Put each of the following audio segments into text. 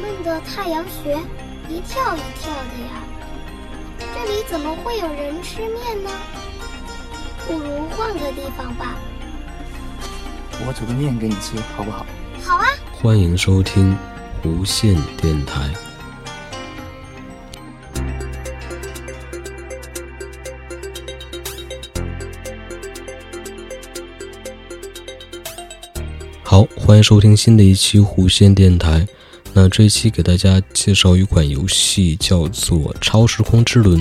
们的太阳穴一跳一跳的呀。这里怎么会有人吃面呢？不如换个地方吧。我煮个面给你吃，好不好？好啊。欢迎收听无线电台。好，欢迎收听新的一期弧线电台。那这一期给大家介绍一款游戏，叫做《超时空之轮》。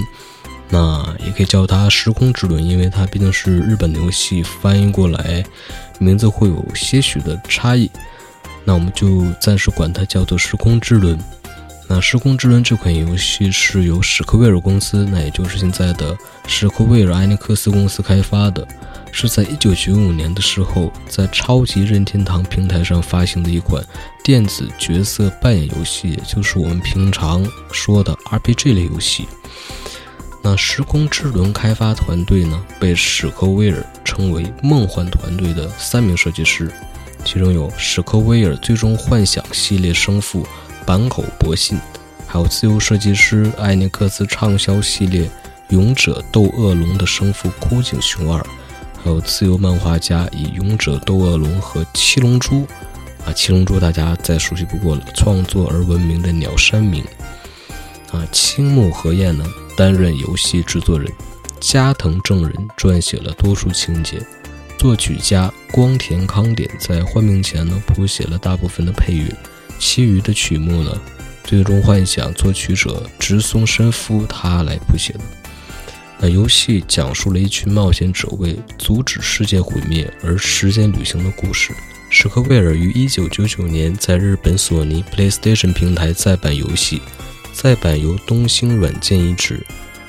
那也可以叫它《时空之轮》，因为它毕竟是日本的游戏，翻译过来名字会有些许的差异。那我们就暂时管它叫做《时空之轮》。那《时空之轮》这款游戏是由史克威尔公司，那也就是现在的史克威尔艾尼克斯公司开发的，是在1995年的时候在超级任天堂平台上发行的一款电子角色扮演游戏，也就是我们平常说的 RPG 类游戏。那时空之轮开发团队呢，被史克威尔称为“梦幻团队”的三名设计师，其中有史克威尔最终幻想系列生父坂口博信，还有自由设计师艾尼克斯畅销系列勇者斗恶龙的生父枯井雄二，还有自由漫画家以勇者斗恶龙和七龙珠，啊，七龙珠大家再熟悉不过了，创作而闻名的鸟山明，啊，青木和彦呢。担任游戏制作人，加藤正人撰写了多数情节，作曲家光田康典在换命前呢谱写了大部分的配乐，其余的曲目呢，最终幻想作曲者直松伸夫他来谱写的。游戏讲述了一群冒险者为阻止世界毁灭而时间旅行的故事。史克威尔于1999年在日本索尼 PlayStation 平台再版游戏。再版由东兴软件移植。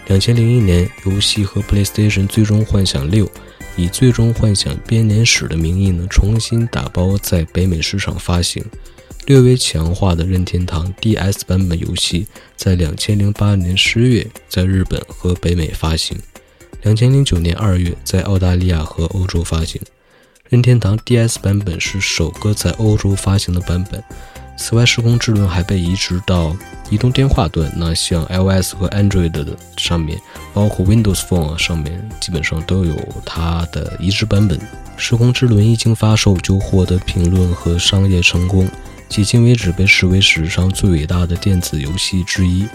两千零一年，游戏和 PlayStation《最终幻想六》以《最终幻想编年史》的名义呢，重新打包在北美市场发行。略微强化的任天堂 DS 版本游戏在两千零八年十月在日本和北美发行，两千零九年二月在澳大利亚和欧洲发行。任天堂 DS 版本是首个在欧洲发行的版本。此外，时空之轮还被移植到移动电话端，那像 iOS 和 Android 的上面，包括 Windows Phone 上面，基本上都有它的移植版本。时空之轮一经发售就获得评论和商业成功，迄今为止被视为史上最伟大的电子游戏之一。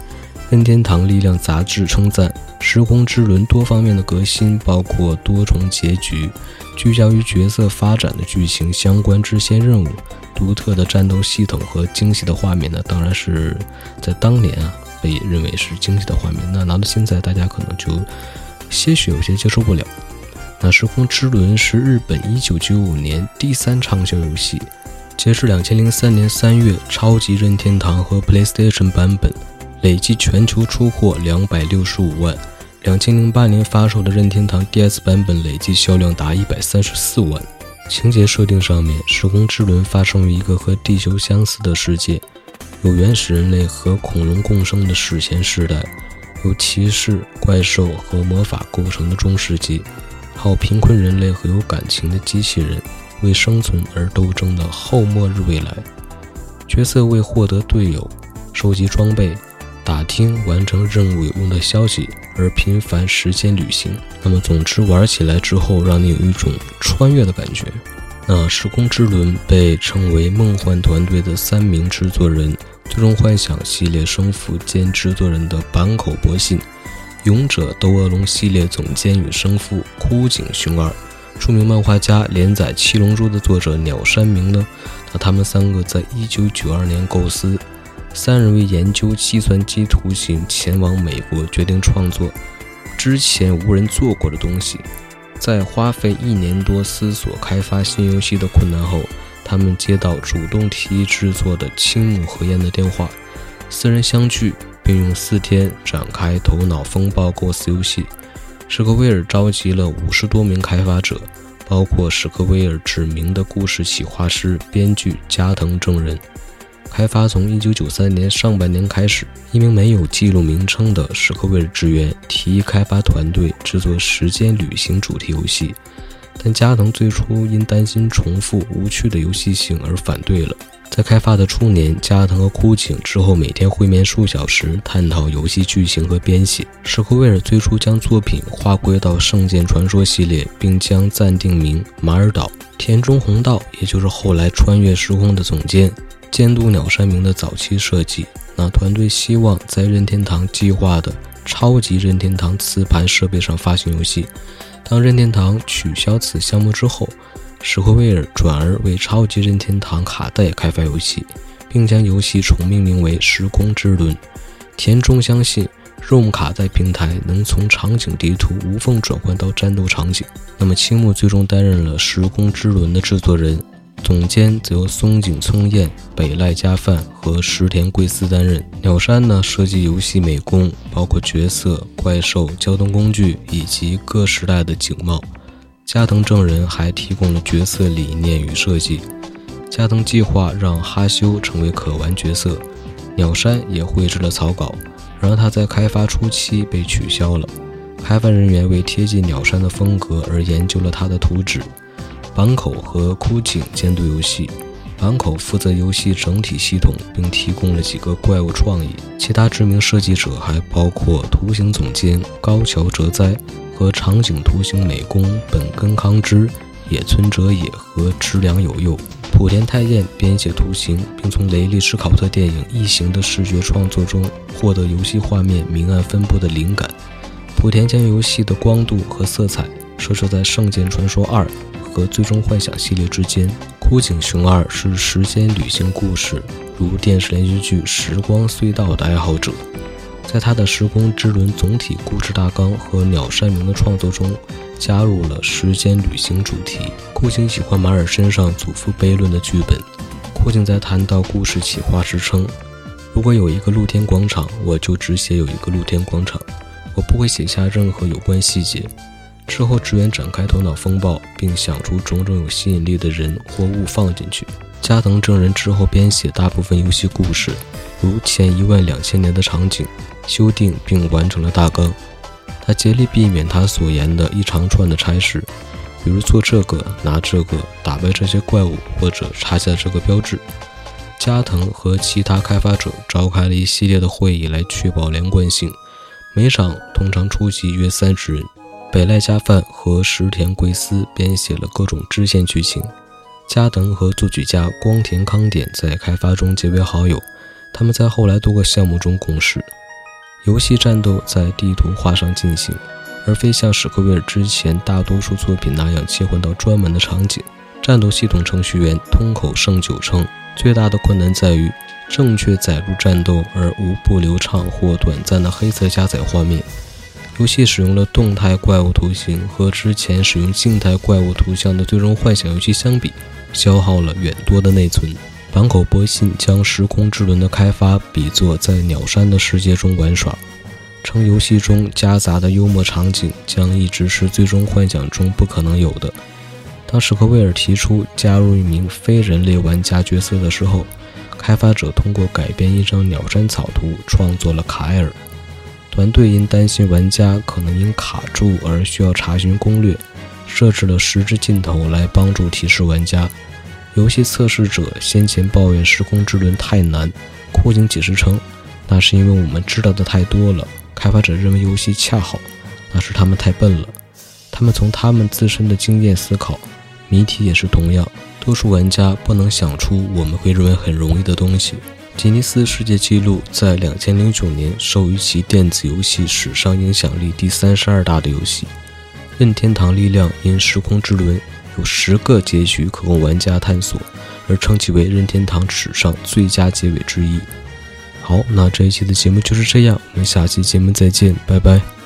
任天堂力量杂志称赞时空之轮多方面的革新，包括多重结局、聚焦于角色发展的剧情相关支线任务。独特的战斗系统和精细的画面呢，当然是在当年啊被认为是精细的画面。那拿到现在，大家可能就些许有些接受不了。那《时空之轮》是日本1995年第三畅销游戏，截至2003年3月，超级任天堂和 PlayStation 版本累计全球出货265万。2008年发售的任天堂 DS 版本累计销量达134万。情节设定上面，时空之轮发生于一个和地球相似的世界，有原始人类和恐龙共生的史前时代，有骑士、怪兽和魔法构成的中世纪，还有贫困人类和有感情的机器人为生存而斗争的后末日未来。角色为获得队友、收集装备。打听完成任务有用的消息而频繁时间旅行，那么总之玩起来之后让你有一种穿越的感觉。那时空之轮被称为梦幻团队的三名制作人：最终幻想系列生父兼制作人的坂口博信，勇者斗恶龙系列总监与生父枯井雄二，著名漫画家连载七龙珠的作者鸟山明呢？那他们三个在一九九二年构思。三人为研究计算机图形，前往美国，决定创作之前无人做过的东西。在花费一年多思索开发新游戏的困难后，他们接到主动提议制作的青木和彦的电话。四人相聚，并用四天展开头脑风暴构思游戏。史克威尔召集了五十多名开发者，包括史克威尔指名的故事企划师、编剧加藤正人。开发从1993年上半年开始，一名没有记录名称的史克威尔职员提议开发团队制作时间旅行主题游戏，但加藤最初因担心重复无趣的游戏性而反对了。在开发的初年，加藤和枯井之后每天会面数小时，探讨游戏剧情和编写。史克威尔最初将作品划归到《圣剑传说》系列，并将暂定名马尔岛。田中弘道，也就是后来穿越时空的总监，监督鸟山明的早期设计。那团队希望在任天堂计划的超级任天堂磁盘设备上发行游戏。当任天堂取消此项目之后，史克威尔转而为超级任天堂卡带开发游戏，并将游戏重命名为《时空之轮》。田中相信，ROM 卡带平台能从场景地图无缝转换到战斗场景。那么，青木最终担任了《时空之轮》的制作人，总监则由松井聪彦、北濑加范和石田贵司担任。鸟山呢，设计游戏美工，包括角色、怪兽、交通工具以及各时代的景貌。加藤正人还提供了角色理念与设计。加藤计划让哈修成为可玩角色，鸟山也绘制了草稿，然而他在开发初期被取消了。开发人员为贴近鸟山的风格而研究了他的图纸。坂口和枯井监督游戏，坂口负责游戏整体系统，并提供了几个怪物创意。其他知名设计者还包括图形总监高桥哲哉。和场景图形美工本根康之、野村哲也和池良有佑、莆田太彦编写图形，并从雷利·史考特电影《异形》的视觉创作中获得游戏画面明暗分布的灵感。莆田将游戏的光度和色彩设置在《圣剑传说二》和《最终幻想》系列之间。枯井雄二是时间旅行故事，如电视连续剧《时光隧道》的爱好者。在他的《时空之轮》总体故事大纲和鸟山明的创作中，加入了时间旅行主题。库井喜欢马尔身上祖父悖论的剧本。库井在谈到故事企划时称：“如果有一个露天广场，我就只写有一个露天广场，我不会写下任何有关细节。”之后，职员展开头脑风暴，并想出种种有吸引力的人或物放进去。加藤正人之后编写大部分游戏故事，如前一万两千年的场景。修订并完成了大纲，他竭力避免他所言的一长串的差事，比如做这个、拿这个、打败这些怪物或者插下这个标志。加藤和其他开发者召开了一系列的会议来确保连贯性，每场通常出席约三十人。北濑加范和石田贵司编写了各种支线剧情，加藤和作曲家光田康典在开发中结为好友，他们在后来多个项目中共事。游戏战斗在地图画上进行，而非像史克威尔之前大多数作品那样切换到专门的场景。战斗系统程序员通口胜久称，最大的困难在于正确载入战斗而无不流畅或短暂的黑色加载画面。游戏使用了动态怪物图形，和之前使用静态怪物图像的最终幻想游戏相比，消耗了远多的内存。坂口博信将《时空之轮》的开发比作在鸟山的世界中玩耍，称游戏中夹杂的幽默场景将一直是最终幻想中不可能有的。当史克威尔提出加入一名非人类玩家角色的时候，开发者通过改编一张鸟山草图创作了卡埃尔。团队因担心玩家可能因卡住而需要查询攻略，设置了十只镜头来帮助提示玩家。游戏测试者先前抱怨《时空之轮》太难，库井解释称，那是因为我们知道的太多了。开发者认为游戏恰好，那是他们太笨了。他们从他们自身的经验思考，谜题也是同样。多数玩家不能想出我们会认为很容易的东西。吉尼斯世界纪录在两千零九年授予其电子游戏史上影响力第三十二大的游戏。任天堂力量因《时空之轮》。有十个结局可供玩家探索，而称其为任天堂史上最佳结尾之一。好，那这一期的节目就是这样，我们下期节目再见，拜拜。